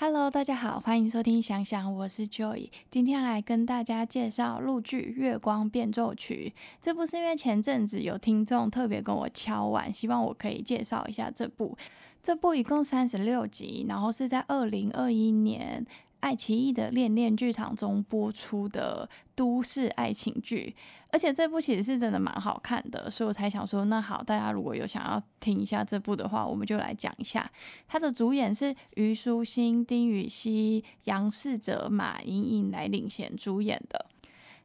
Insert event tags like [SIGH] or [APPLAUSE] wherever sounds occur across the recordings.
Hello，大家好，欢迎收听想想，我是 Joy。今天来跟大家介绍陆剧《月光变奏曲》。这部是因为前阵子有听众特别跟我敲完，希望我可以介绍一下这部。这部一共三十六集，然后是在二零二一年。爱奇艺的恋恋剧场中播出的都市爱情剧，而且这部其实是真的蛮好看的，所以我才想说，那好，大家如果有想要听一下这部的话，我们就来讲一下。它的主演是虞书欣、丁禹兮、杨世哲、马莹莹来领衔主演的。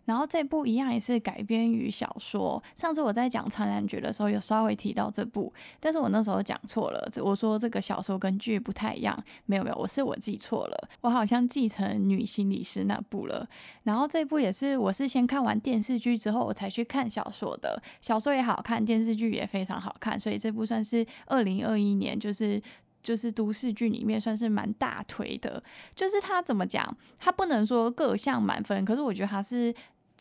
然后这部一样也是改编于小说。上次我在讲《苍兰诀》的时候，有稍微提到这部，但是我那时候讲错了，我说这个小说跟剧不太一样。没有没有，我是我记错了，我好像继承女心理师那部了。然后这部也是，我是先看完电视剧之后，我才去看小说的。小说也好看，电视剧也非常好看，所以这部算是二零二一年就是就是都市剧里面算是蛮大推的。就是它怎么讲，它不能说各项满分，可是我觉得它是。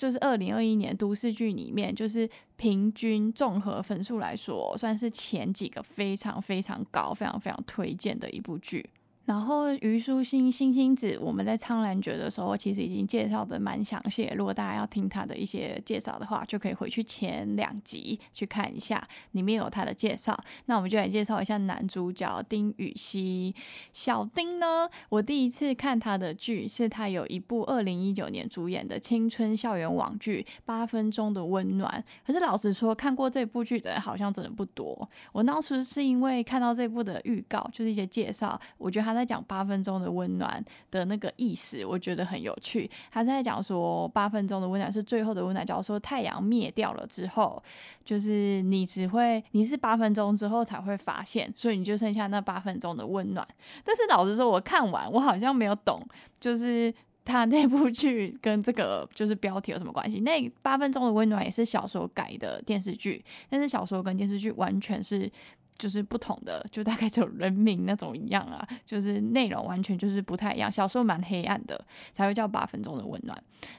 就是二零二一年都市剧里面，就是平均综合分数来说，算是前几个非常非常高、非常非常推荐的一部剧。然后虞书欣、星星子，我们在《苍兰诀》的时候，其实已经介绍的蛮详细。如果大家要听他的一些介绍的话，就可以回去前两集去看一下，里面有他的介绍。那我们就来介绍一下男主角丁禹兮。小丁呢，我第一次看他的剧是他有一部二零一九年主演的青春校园网剧《八分钟的温暖》。可是老实说，看过这部剧的人好像真的不多。我当时是因为看到这部的预告，就是一些介绍，我觉得他。他在讲八分钟的温暖的那个意思，我觉得很有趣。他在讲说，八分钟的温暖是最后的温暖。假如说太阳灭掉了之后，就是你只会，你是八分钟之后才会发现，所以你就剩下那八分钟的温暖。但是老实说，我看完我好像没有懂，就是他那部剧跟这个就是标题有什么关系？那八分钟的温暖也是小说改的电视剧，但是小说跟电视剧完全是。就是不同的，就大概就人名那种一样啊，就是内容完全就是不太一样。小说蛮黑暗的，才会叫八分钟的温暖。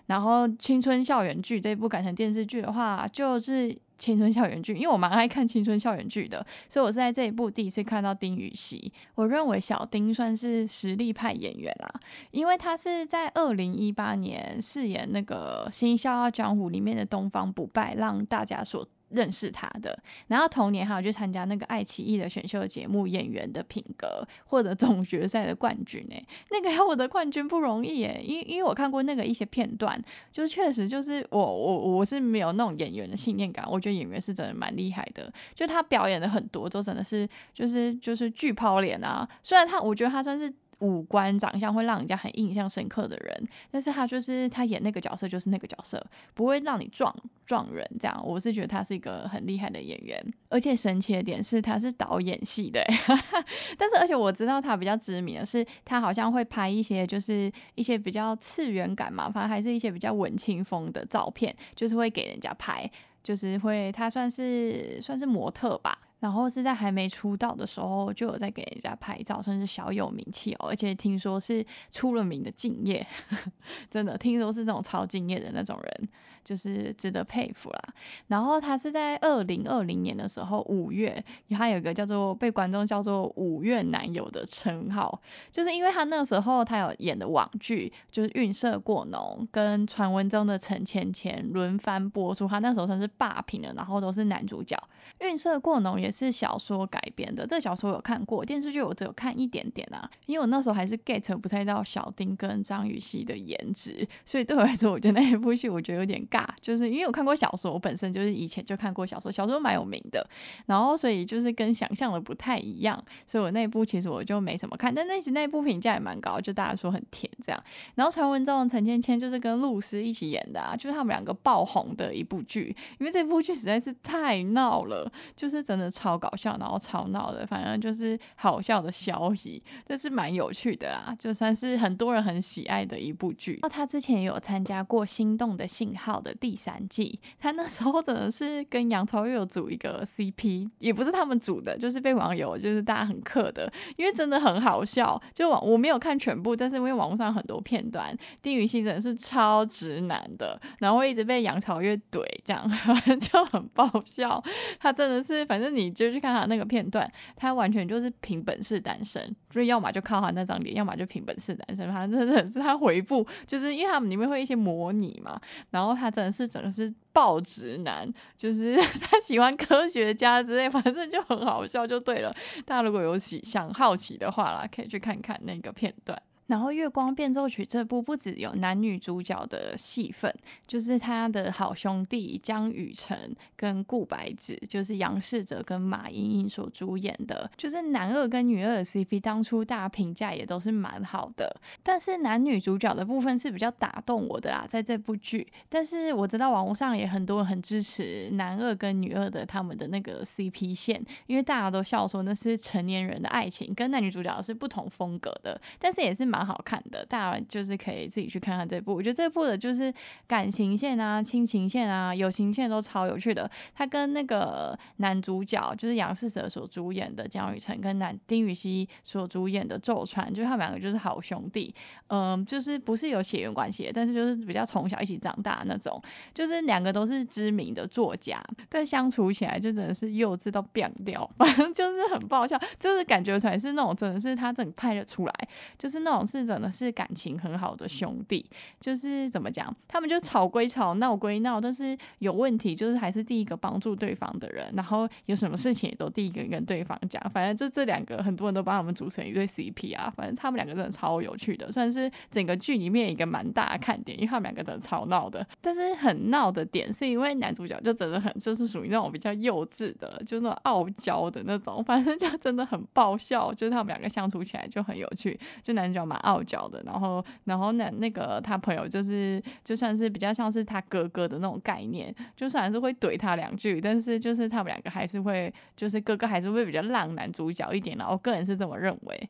然后青春校园剧这一部改成电视剧的话，就是青春校园剧，因为我蛮爱看青春校园剧的，所以我是在这一部第一次看到丁禹兮。我认为小丁算是实力派演员啦，因为他是在二零一八年饰演那个《新笑傲江湖》里面的东方不败，让大家所。认识他的，然后同年还有去参加那个爱奇艺的选秀节目《演员的品格》，[LAUGHS] 获得总决赛的冠军诶，那个要获得冠军不容易诶，因因为我看过那个一些片段，就确实就是我我我是没有那种演员的信念感，我觉得演员是真的蛮厉害的，就他表演的很多都真的是就是就是巨抛脸啊，虽然他我觉得他算是。五官长相会让人家很印象深刻的人，但是他就是他演那个角色就是那个角色，不会让你撞撞人这样。我是觉得他是一个很厉害的演员，而且神奇的点是他是导演系的，[LAUGHS] 但是而且我知道他比较知名的是他好像会拍一些就是一些比较次元感嘛，反正还是一些比较文青风的照片，就是会给人家拍，就是会他算是算是模特吧。然后是在还没出道的时候就有在给人家拍照，算是小有名气哦。而且听说是出了名的敬业，[LAUGHS] 真的听说是这种超敬业的那种人，就是值得佩服啦。然后他是在二零二零年的时候五月，他有一个叫做被观众叫做“五月男友”的称号，就是因为他那个时候他有演的网剧就是《运色过浓》跟传闻中的陈芊芊轮番播出，他那时候算是霸屏了，然后都是男主角，《运色过浓》也。是小说改编的，这个小说我有看过，电视剧我只有看一点点啊，因为我那时候还是 get 不太到小丁跟张雨绮的颜值，所以对我来说，我觉得那一部戏我觉得有点尬，就是因为我看过小说，我本身就是以前就看过小说，小说蛮有名的，然后所以就是跟想象的不太一样，所以我那部其实我就没什么看，但那时那部评价也蛮高，就大家说很甜这样，然后传闻中的陈芊芊就是跟露丝一起演的啊，就是他们两个爆红的一部剧，因为这部剧实在是太闹了，就是真的。超搞笑，然后超闹的，反正就是好笑的消息，这是蛮有趣的啦，就算是很多人很喜爱的一部剧。那他之前有参加过《心动的信号》的第三季，他那时候真的是跟杨超越有组一个 CP，也不是他们组的，就是被网友就是大家很克的，因为真的很好笑。就网我没有看全部，但是因为网络上很多片段，丁禹兮真的是超直男的，然后一直被杨超越怼，这样 [LAUGHS] 就很爆笑。他真的是，反正你。你就去看他那个片段，他完全就是凭本事单身，所以要么就靠他那张脸，要么就凭本事单身。反正真的是他回复，就是因为他们里面会一些模拟嘛，然后他真的是整个是爆直男，就是 [LAUGHS] 他喜欢科学家之类，反正就很好笑，就对了。大家如果有喜想好奇的话啦，可以去看看那个片段。然后《月光变奏曲》这部不只有男女主角的戏份，就是他的好兄弟江雨晨跟顾白芷，就是杨世哲跟马莹莹所主演的，就是男二跟女二的 CP，当初大家评价也都是蛮好的。但是男女主角的部分是比较打动我的啦，在这部剧。但是我知道网络上也很多人很支持男二跟女二的他们的那个 CP 线，因为大家都笑说那是成年人的爱情，跟男女主角是不同风格的，但是也是蛮。好看的，大家就是可以自己去看看这部。我觉得这部的就是感情线啊、亲情线啊、友情线都超有趣的。他跟那个男主角就是杨世哲所主演的江雨晨，跟男丁禹兮所主演的周川，就是他们两个就是好兄弟。嗯，就是不是有血缘关系，但是就是比较从小一起长大那种。就是两个都是知名的作家，但相处起来就真的是幼稚到变掉，[LAUGHS] 反正就是很爆笑，就是感觉出来是那种真的是他真的拍得出来，就是那种。是真的是感情很好的兄弟，就是怎么讲，他们就吵归吵，闹归闹，但是有问题就是还是第一个帮助对方的人，然后有什么事情也都第一个跟对方讲。反正就这两个，很多人都帮他们组成一对 CP 啊。反正他们两个真的超有趣的，算是整个剧里面一个蛮大的看点，因为他们两个真的超闹的。但是很闹的点是因为男主角就真的很就是属于那种比较幼稚的，就那种傲娇的那种，反正就真的很爆笑。就是他们两个相处起来就很有趣，就男主角蛮。傲娇的，然后，然后那那个他朋友就是，就算是比较像是他哥哥的那种概念，就算是会怼他两句，但是就是他们两个还是会，就是哥哥还是会比较浪男主角一点的。我个人是这么认为，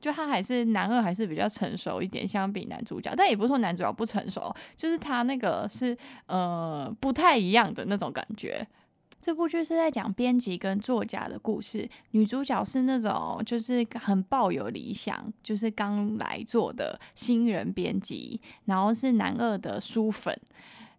就他还是男二还是比较成熟一点，相比男主角，但也不是说男主角不成熟，就是他那个是呃不太一样的那种感觉。这部剧是在讲编辑跟作家的故事，女主角是那种就是很抱有理想，就是刚来做的新人编辑，然后是男二的书粉，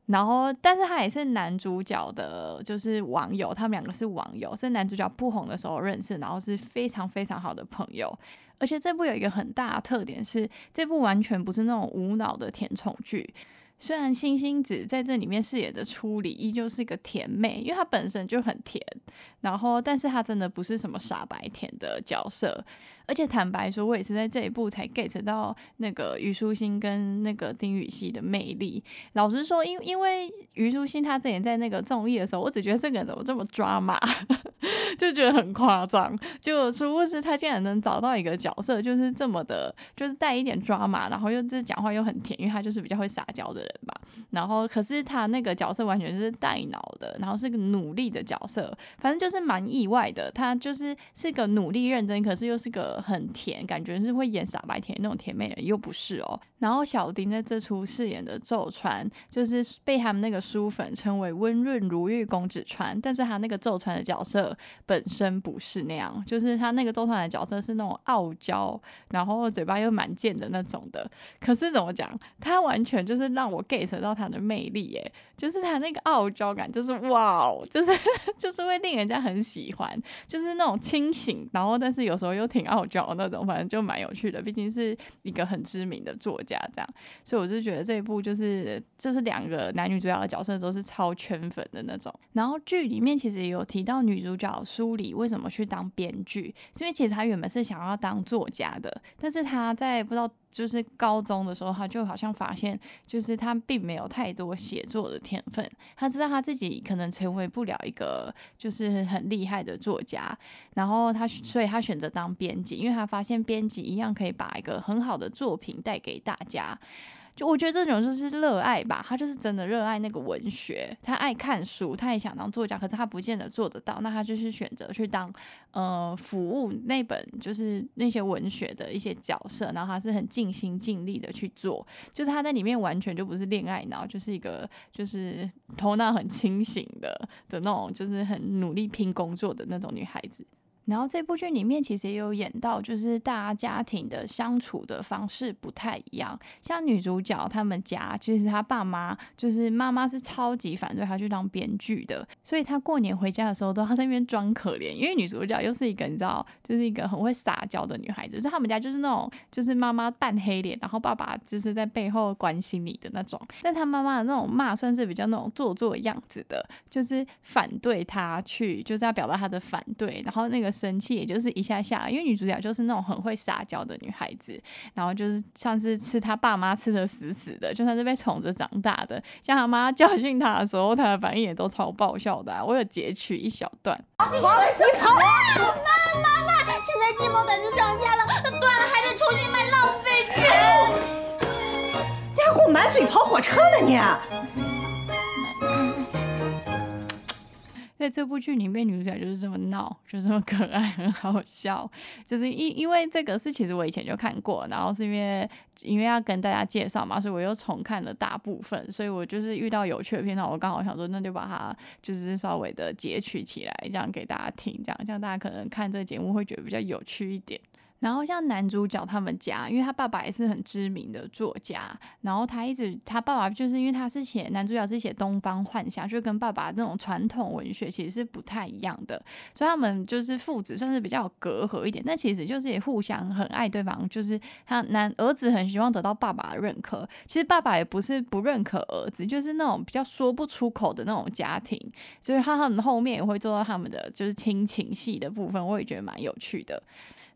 然后但是他也是男主角的，就是网友，他们两个是网友，是男主角不红的时候认识，然后是非常非常好的朋友，而且这部有一个很大的特点是，这部完全不是那种无脑的甜宠剧。虽然星星子在这里面饰演的初里依旧是一个甜妹，因为她本身就很甜，然后但是她真的不是什么傻白甜的角色，而且坦白说，我也是在这一部才 get 到那个虞书欣跟那个丁禹兮的魅力。老实说，因因为虞书欣她之前在那个综艺的时候，我只觉得这个人怎么这么抓马，[LAUGHS] 就觉得很夸张。就殊不知她竟然能找到一个角色，就是这么的，就是带一点抓马，然后又这讲话又很甜，因为她就是比较会撒娇的。人吧，然后可是他那个角色完全是带脑的，然后是个努力的角色，反正就是蛮意外的。他就是是个努力认真，可是又是个很甜，感觉是会演傻白甜那种甜妹人，又不是哦。然后小丁在这出饰演的纣川，就是被他们那个书粉称为温润如玉公子川，但是他那个纣川的角色本身不是那样，就是他那个纣川的角色是那种傲娇，然后嘴巴又蛮贱的那种的。可是怎么讲，他完全就是让我 get 到他的魅力，耶，就是他那个傲娇感，就是哇，就是 [LAUGHS] 就是会令人家很喜欢，就是那种清醒，然后但是有时候又挺傲娇的那种，反正就蛮有趣的。毕竟是一个很知名的作家，这样，所以我就觉得这一部就是就是两个男女主角的角色都是超圈粉的那种。然后剧里面其实有提到女主角苏里为什么去当编剧，是因为其实她原本是想要当作家的，但是她在不知道。就是高中的时候，他就好像发现，就是他并没有太多写作的天分。他知道他自己可能成为不了一个就是很厉害的作家，然后他所以他选择当编辑，因为他发现编辑一样可以把一个很好的作品带给大家。就我觉得这种就是热爱吧，他就是真的热爱那个文学，他爱看书，他也想当作家，可是他不见得做得到，那他就是选择去当呃服务那本就是那些文学的一些角色，然后他是很尽心尽力的去做，就是他在里面完全就不是恋爱脑，就是一个就是头脑很清醒的的那种，就是很努力拼工作的那种女孩子。然后这部剧里面其实也有演到，就是大家家庭的相处的方式不太一样。像女主角他们家，其实她爸妈就是妈妈是超级反对她去当编剧的，所以她过年回家的时候都她在那边装可怜。因为女主角又是一个你知道，就是一个很会撒娇的女孩子，所以他们家就是那种就是妈妈淡黑脸，然后爸爸就是在背后关心你的那种。但她妈妈的那种骂算是比较那种做作样子的，就是反对她去，就是要表达她的反对，然后那个。生气也就是一下下，因为女主角就是那种很会撒娇的女孩子，然后就是像是吃她爸妈吃的死死的，就算是被宠着长大的。像她妈教训她的时候，她的反应也都超爆笑的。我有截取一小段。黄你跑！妈妈妈，现在鸡毛掸子涨价了，断了还得重新买，浪费钱。你还给我满嘴跑火车呢你！在这部剧里面，女主角就是这么闹，就这么可爱，很好笑。就是因因为这个是其实我以前就看过，然后是因为因为要跟大家介绍嘛，所以我又重看了大部分。所以我就是遇到有趣的片段，我刚好想说，那就把它就是稍微的截取起来，这样给大家听，这样这样大家可能看这个节目会觉得比较有趣一点。然后像男主角他们家，因为他爸爸也是很知名的作家，然后他一直他爸爸就是因为他是写男主角是写东方幻想，就跟爸爸那种传统文学其实是不太一样的，所以他们就是父子算是比较有隔阂一点，但其实就是也互相很爱对方，就是他男儿子很希望得到爸爸的认可，其实爸爸也不是不认可儿子，就是那种比较说不出口的那种家庭，所以他他们后面也会做到他们的就是亲情戏的部分，我也觉得蛮有趣的。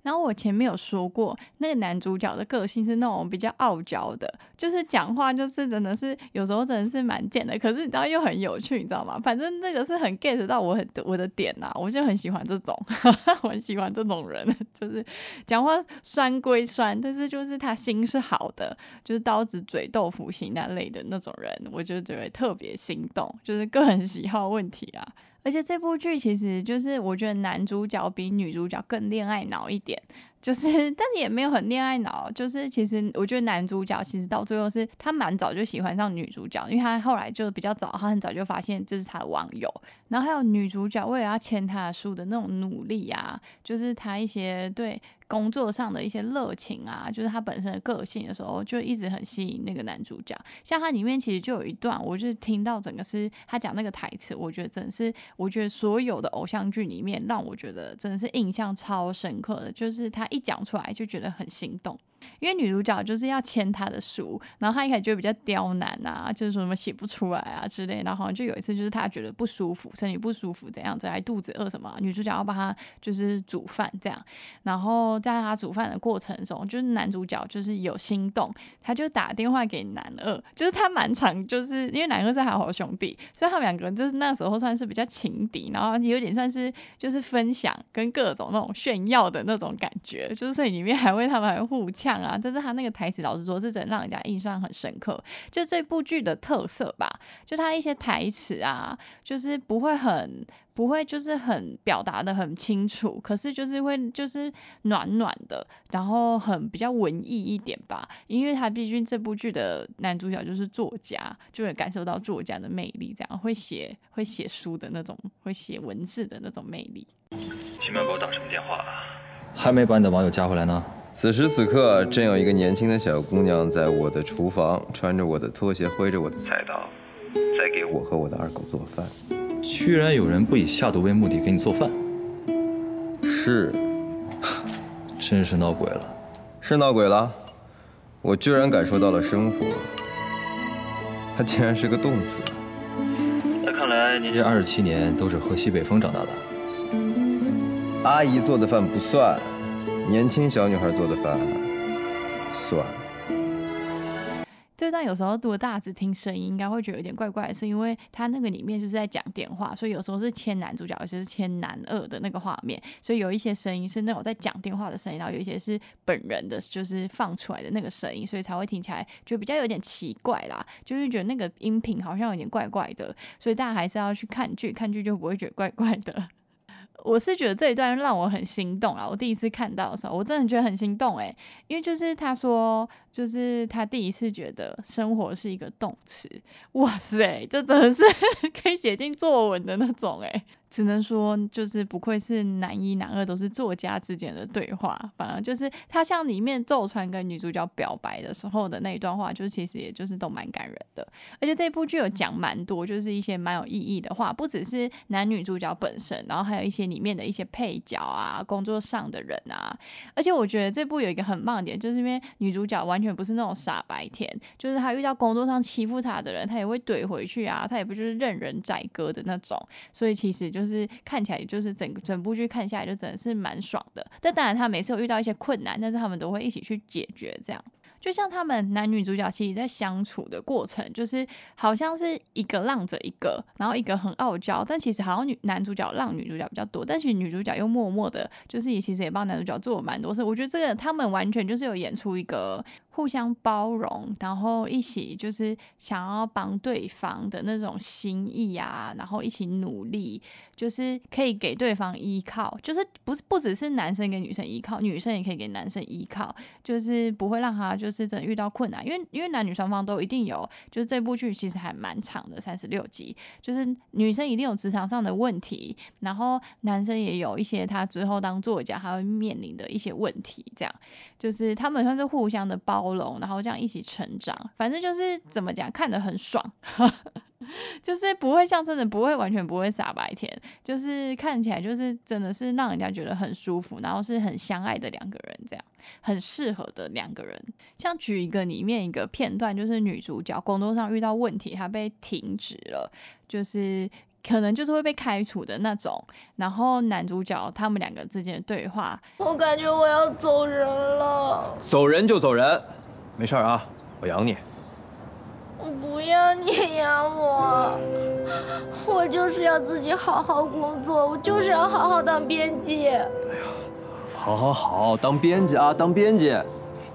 然后我前面有说过，那个男主角的个性是那种比较傲娇的，就是讲话就是真的是有时候真的是蛮贱的，可是你知道又很有趣，你知道吗？反正那个是很 get 到我很我的点呐，我就很喜欢这种，[LAUGHS] 我很喜欢这种人，就是讲话酸归酸，但是就是他心是好的，就是刀子嘴豆腐心那类的那种人，我就觉得特别心动，就是个人喜好问题啊。而且这部剧其实就是，我觉得男主角比女主角更恋爱脑一点，就是，[LAUGHS] 但是也没有很恋爱脑，就是其实我觉得男主角其实到最后是他蛮早就喜欢上女主角，因为他后来就比较早，他很早就发现这是他的网友，然后还有女主角为了要签他的书的那种努力啊，就是他一些对。工作上的一些热情啊，就是他本身的个性的时候，就一直很吸引那个男主角。像他里面其实就有一段，我就听到整个是他讲那个台词，我觉得真的是，我觉得所有的偶像剧里面，让我觉得真的是印象超深刻的，就是他一讲出来就觉得很心动。因为女主角就是要签他的书，然后他一开始就比较刁难啊，就是说什么写不出来啊之类，然后好像就有一次就是他觉得不舒服，身体不舒服怎样子，还肚子饿什么，女主角要帮他就是煮饭这样，然后在他煮饭的过程中，就是男主角就是有心动，他就打电话给男二，就是他蛮常就是因为男二是好兄弟，所以他们两个人就是那时候算是比较情敌，然后有点算是就是分享跟各种那种炫耀的那种感觉，就是所以里面还会他们还互掐。啊！但是他那个台词，老实说，是真让人家印象很深刻。就这部剧的特色吧，就他一些台词啊，就是不会很不会，就是很表达的很清楚，可是就是会就是暖暖的，然后很比较文艺一点吧。因为他毕竟这部剧的男主角就是作家，就会感受到作家的魅力，这样会写会写书的那种，会写文字的那种魅力。前面给我打什么电话？还没把你的网友加回来呢。此时此刻，正有一个年轻的小姑娘在我的厨房，穿着我的拖鞋，挥着我的菜刀，在给我和我的二狗做饭。居然有人不以下毒为目的给你做饭？是，[LAUGHS] 真是闹鬼了。是闹鬼了，我居然感受到了生活。它竟然是个动词。那看来您这二十七年都是喝西北风长大的。阿姨做的饭不算。年轻小女孩做的饭，算。这段有时候如果大家只听声音，应该会觉得有点怪怪的，是因为他那个里面就是在讲电话，所以有时候是牵男主角，有些是牵男二的那个画面，所以有一些声音是那种在讲电话的声音，然后有一些是本人的，就是放出来的那个声音，所以才会听起来就比较有点奇怪啦，就是觉得那个音频好像有点怪怪的，所以大家还是要去看剧，看剧就不会觉得怪怪的。我是觉得这一段让我很心动啊！我第一次看到的时候，我真的觉得很心动诶，因为就是他说，就是他第一次觉得生活是一个动词，哇塞，这真的是 [LAUGHS] 可以写进作文的那种诶。只能说，就是不愧是男一、男二都是作家之间的对话，反而就是他像里面奏川跟女主角表白的时候的那一段话，就是其实也就是都蛮感人的。而且这部剧有讲蛮多，就是一些蛮有意义的话，不只是男女主角本身，然后还有一些里面的一些配角啊、工作上的人啊。而且我觉得这部有一个很棒的点，就是因为女主角完完全不是那种傻白甜，就是他遇到工作上欺负他的人，他也会怼回去啊，他也不就是任人宰割的那种，所以其实。就是看起来，就是整整部剧看下来，就真的是蛮爽的。但当然，他每次有遇到一些困难，但是他们都会一起去解决，这样。就像他们男女主角其实，在相处的过程，就是好像是一个让着一个，然后一个很傲娇，但其实好像女男主角让女主角比较多，但是女主角又默默的，就是也其实也帮男主角做了蛮多事。我觉得这个他们完全就是有演出一个互相包容，然后一起就是想要帮对方的那种心意啊，然后一起努力，就是可以给对方依靠，就是不是不只是男生给女生依靠，女生也可以给男生依靠，就是不会让他就。就是真遇到困难，因为因为男女双方都一定有，就是这部剧其实还蛮长的，三十六集，就是女生一定有职场上的问题，然后男生也有一些他之后当作家他会面临的一些问题，这样就是他们算是互相的包容，然后这样一起成长，反正就是怎么讲，看得很爽。[LAUGHS] 就是不会像真的不会完全不会傻白甜，就是看起来就是真的是让人家觉得很舒服，然后是很相爱的两个人，这样很适合的两个人。像举一个里面一个片段，就是女主角工作上遇到问题，她被停职了，就是可能就是会被开除的那种。然后男主角他们两个之间的对话，我感觉我要走人了。走人就走人，没事啊，我养你。不要你养我，我就是要自己好好工作，我就是要好好当编辑。哎呀，好好好，当编辑啊，当编辑，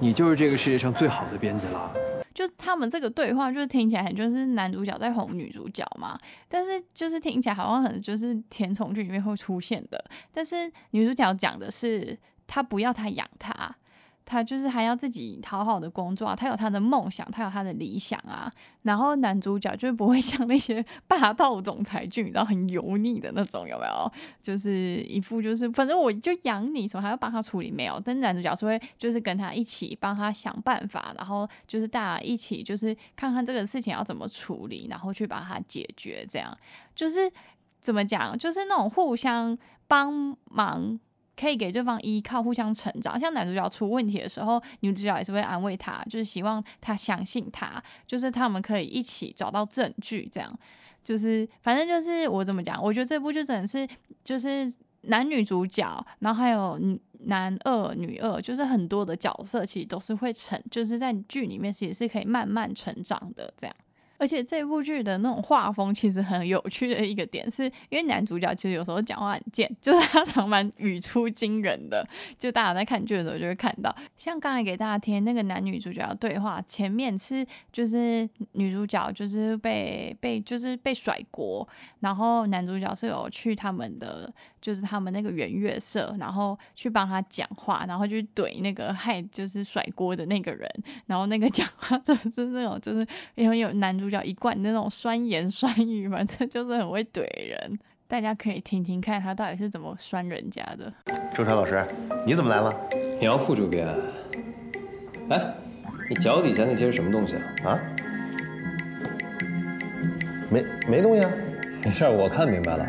你就是这个世界上最好的编辑了。就是他们这个对话，就是听起来很就是男主角在哄女主角嘛，但是就是听起来好像很就是甜宠剧里面会出现的，但是女主角讲的是她不要他养她。他就是还要自己好好的工作啊，他有他的梦想，他有他的理想啊。然后男主角就不会 [LAUGHS] 像那些霸道总裁剧，然后很油腻的那种，有没有？就是一副就是反正我就养你，什么还要帮他处理没有？但男主角是会就是跟他一起帮他想办法，然后就是大家一起就是看看这个事情要怎么处理，然后去把它解决。这样就是怎么讲？就是那种互相帮忙。可以给对方依靠，互相成长。像男主角出问题的时候，女主角也是会安慰他，就是希望他相信他，就是他们可以一起找到证据。这样，就是反正就是我怎么讲？我觉得这部就真的是就是男女主角，然后还有男二、女二，就是很多的角色其实都是会成，就是在剧里面其实是可以慢慢成长的这样。而且这部剧的那种画风其实很有趣的一个点，是因为男主角其实有时候讲话很贱，就是他常蛮语出惊人的。就大家在看剧的时候就会看到，像刚才给大家听那个男女主角的对话，前面是就是女主角就是被被就是被甩锅，然后男主角是有去他们的就是他们那个圆月社，然后去帮他讲话，然后就怼那个害就是甩锅的那个人，然后那个讲话 [LAUGHS] 真的是那种就是因为有男主。主角一贯那种酸言 [LAUGHS] 酸语，反正就是很会怼人。大家可以听听看他到底是怎么酸人家的。周川老师，你怎么来了？你要副主编？哎，你脚底下那些是什么东西啊？啊？没没东西啊？没事，我看明白了，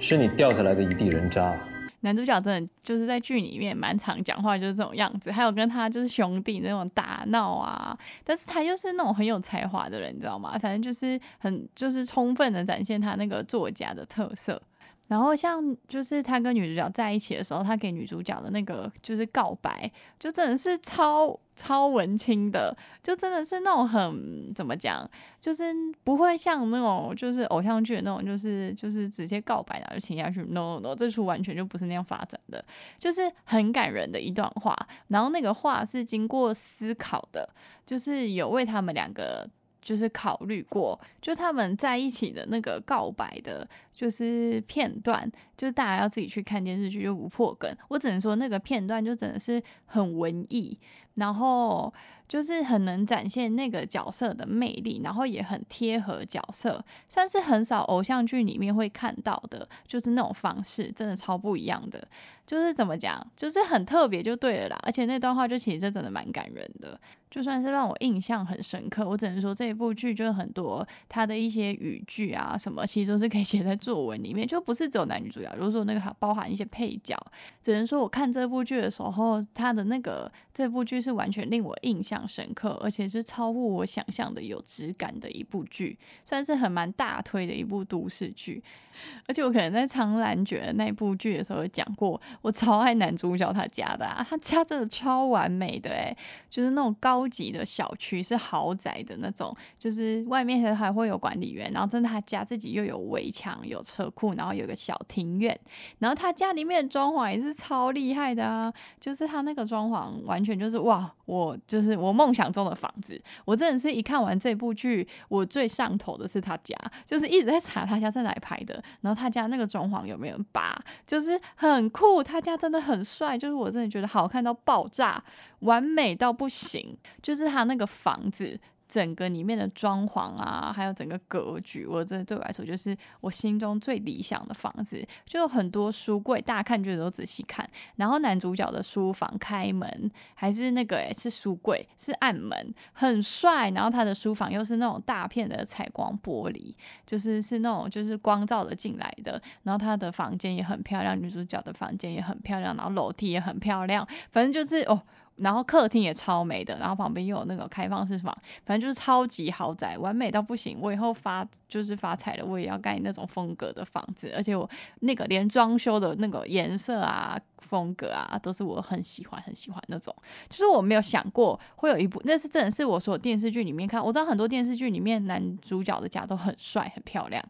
是你掉下来的一地人渣。男主角真的就是在剧里面蛮常讲话，就是这种样子。还有跟他就是兄弟那种打闹啊，但是他又是那种很有才华的人，你知道吗？反正就是很就是充分的展现他那个作家的特色。然后像就是他跟女主角在一起的时候，他给女主角的那个就是告白，就真的是超超文青的，就真的是那种很怎么讲，就是不会像那种就是偶像剧那种，就是就是直接告白然后就亲下去。No No No，这出完全就不是那样发展的，就是很感人的一段话。然后那个话是经过思考的，就是有为他们两个。就是考虑过，就他们在一起的那个告白的，就是片段，就是大家要自己去看电视剧，就不破梗。我只能说那个片段就真的是很文艺，然后就是很能展现那个角色的魅力，然后也很贴合角色，算是很少偶像剧里面会看到的，就是那种方式，真的超不一样的。就是怎么讲，就是很特别就对了啦。而且那段话就其实真的蛮感人的，就算是让我印象很深刻。我只能说这一部剧就是很多它的一些语句啊什么，其实都是可以写在作文里面，就不是只有男女主角，如果说那个还包含一些配角。只能说我看这部剧的时候，它的那个这部剧是完全令我印象深刻，而且是超乎我想象的有质感的一部剧，算是很蛮大推的一部都市剧。[LAUGHS] 而且我可能在《苍兰诀》那部剧的时候讲过，我超爱男主角他家的，他家真的超完美的诶，就是那种高级的小区，是豪宅的那种，就是外面还还会有管理员，然后真的他家自己又有围墙、有车库，然后有个小庭院，然后他家里面的装潢也是超厉害的啊，就是他那个装潢完全就是哇，我就是我梦想中的房子，我真的是一看完这部剧，我最上头的是他家，就是一直在查他家在哪拍的。然后他家那个装潢有没有拔，就是很酷。他家真的很帅，就是我真的觉得好看到爆炸，完美到不行。就是他那个房子。整个里面的装潢啊，还有整个格局，我真的对我来说就是我心中最理想的房子，就有很多书柜，大家看就都仔细看。然后男主角的书房开门还是那个诶，是书柜，是暗门，很帅。然后他的书房又是那种大片的采光玻璃，就是是那种就是光照的进来的。然后他的房间也很漂亮，女主角的房间也很漂亮，然后楼梯也很漂亮，反正就是哦。然后客厅也超美的，然后旁边又有那个开放式房，反正就是超级豪宅，完美到不行。我以后发就是发财了，我也要盖那种风格的房子，而且我那个连装修的那个颜色啊、风格啊，都是我很喜欢、很喜欢那种。就是我没有想过会有一部，那是真的是我所有电视剧里面看，我知道很多电视剧里面男主角的家都很帅、很漂亮，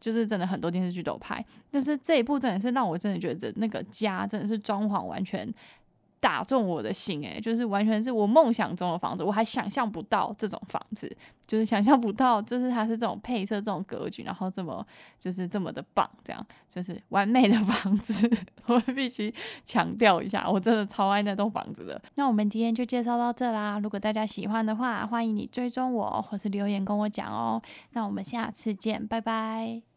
就是真的很多电视剧都拍。但是这一部真的是让我真的觉得那个家真的是装潢完全。打中我的心，诶，就是完全是我梦想中的房子，我还想象不到这种房子，就是想象不到，就是它是这种配色、这种格局，然后这么就是这么的棒，这样就是完美的 [LAUGHS] 房子，我必须强调一下，我真的超爱那栋房子的。那我们今天就介绍到这啦，如果大家喜欢的话，欢迎你追踪我或是留言跟我讲哦。那我们下次见，拜拜。